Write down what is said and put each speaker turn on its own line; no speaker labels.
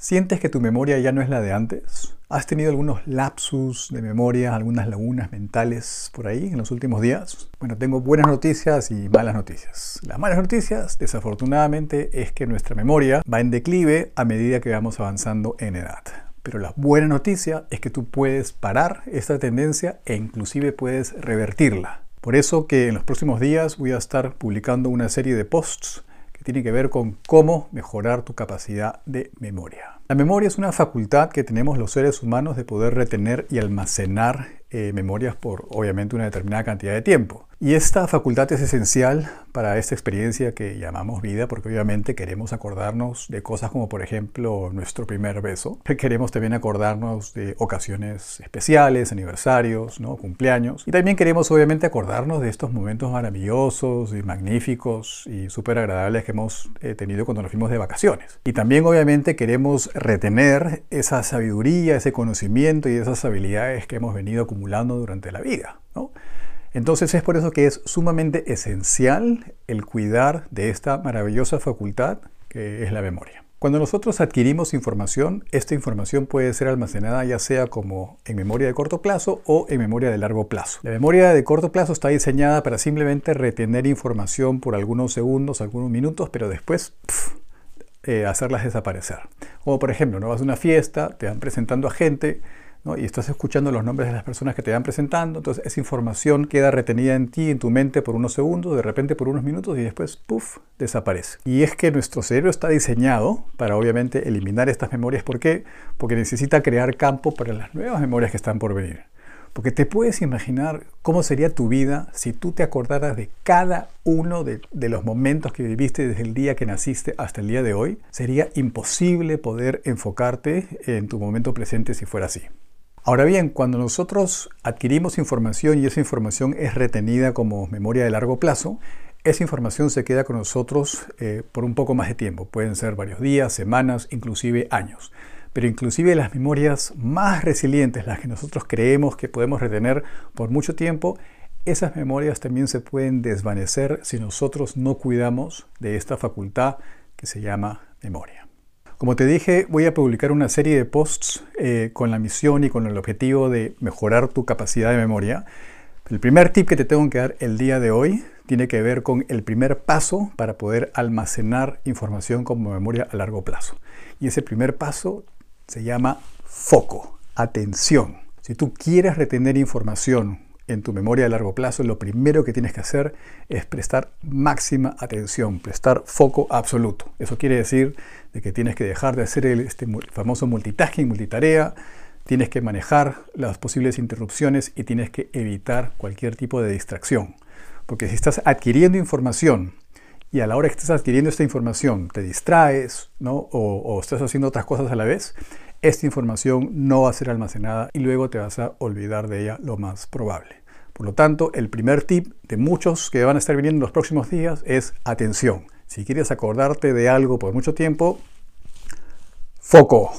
¿Sientes que tu memoria ya no es la de antes? ¿Has tenido algunos lapsus de memoria, algunas lagunas mentales por ahí en los últimos días? Bueno, tengo buenas noticias y malas noticias. Las malas noticias, desafortunadamente, es que nuestra memoria va en declive a medida que vamos avanzando en edad. Pero la buena noticia es que tú puedes parar esta tendencia e inclusive puedes revertirla. Por eso que en los próximos días voy a estar publicando una serie de posts que tiene que ver con cómo mejorar tu capacidad de memoria. La memoria es una facultad que tenemos los seres humanos de poder retener y almacenar eh, memorias por obviamente una determinada cantidad de tiempo. Y esta facultad es esencial para esta experiencia que llamamos vida, porque obviamente queremos acordarnos de cosas como por ejemplo nuestro primer beso. Queremos también acordarnos de ocasiones especiales, aniversarios, ¿no? cumpleaños. Y también queremos obviamente acordarnos de estos momentos maravillosos y magníficos y súper agradables que hemos eh, tenido cuando nos fuimos de vacaciones. Y también obviamente queremos retener esa sabiduría, ese conocimiento y esas habilidades que hemos venido acumulando durante la vida. ¿no? Entonces es por eso que es sumamente esencial el cuidar de esta maravillosa facultad que es la memoria. Cuando nosotros adquirimos información, esta información puede ser almacenada ya sea como en memoria de corto plazo o en memoria de largo plazo. La memoria de corto plazo está diseñada para simplemente retener información por algunos segundos, algunos minutos, pero después eh, hacerlas desaparecer. Como por ejemplo, no vas a una fiesta, te van presentando a gente, y estás escuchando los nombres de las personas que te van presentando, entonces esa información queda retenida en ti, en tu mente por unos segundos, de repente por unos minutos y después, puff, desaparece. Y es que nuestro cerebro está diseñado para obviamente eliminar estas memorias. ¿Por qué? Porque necesita crear campo para las nuevas memorias que están por venir. Porque te puedes imaginar cómo sería tu vida si tú te acordaras de cada uno de, de, los momentos que viviste desde el día que naciste hasta el día de hoy. Sería imposible poder enfocarte en tu momento presente si fuera así. Ahora bien, cuando nosotros adquirimos información y esa información es retenida como memoria de largo plazo, esa información se queda con nosotros eh, por un poco más de tiempo. Pueden ser varios días, semanas, inclusive años. Pero inclusive las memorias más resilientes, las que nosotros creemos que podemos retener por mucho tiempo, esas memorias también se pueden desvanecer si nosotros no cuidamos de esta facultad que se llama memoria. Como te dije, voy a publicar una serie de posts eh, con la misión y con el objetivo de mejorar tu capacidad de memoria. El primer tip que te tengo que dar el día de hoy tiene que ver con el primer paso para poder almacenar información como memoria a largo plazo. Y ese primer paso se llama foco, atención. Si tú quieres retener información en tu memoria de largo plazo, lo primero que tienes que hacer es prestar máxima atención, prestar foco absoluto. Eso quiere decir de que tienes que dejar de hacer el este famoso multitasking, multitarea, tienes que manejar las posibles interrupciones y tienes que evitar cualquier tipo de distracción. Porque si estás adquiriendo información y a la hora que estás adquiriendo esta información te distraes ¿no? o, o estás haciendo otras cosas a la vez, esta información no va a ser almacenada y luego te vas a olvidar de ella lo más probable. Por lo tanto, el primer tip de muchos que van a estar viniendo en los próximos días es atención. Si quieres acordarte de algo por mucho tiempo, foco.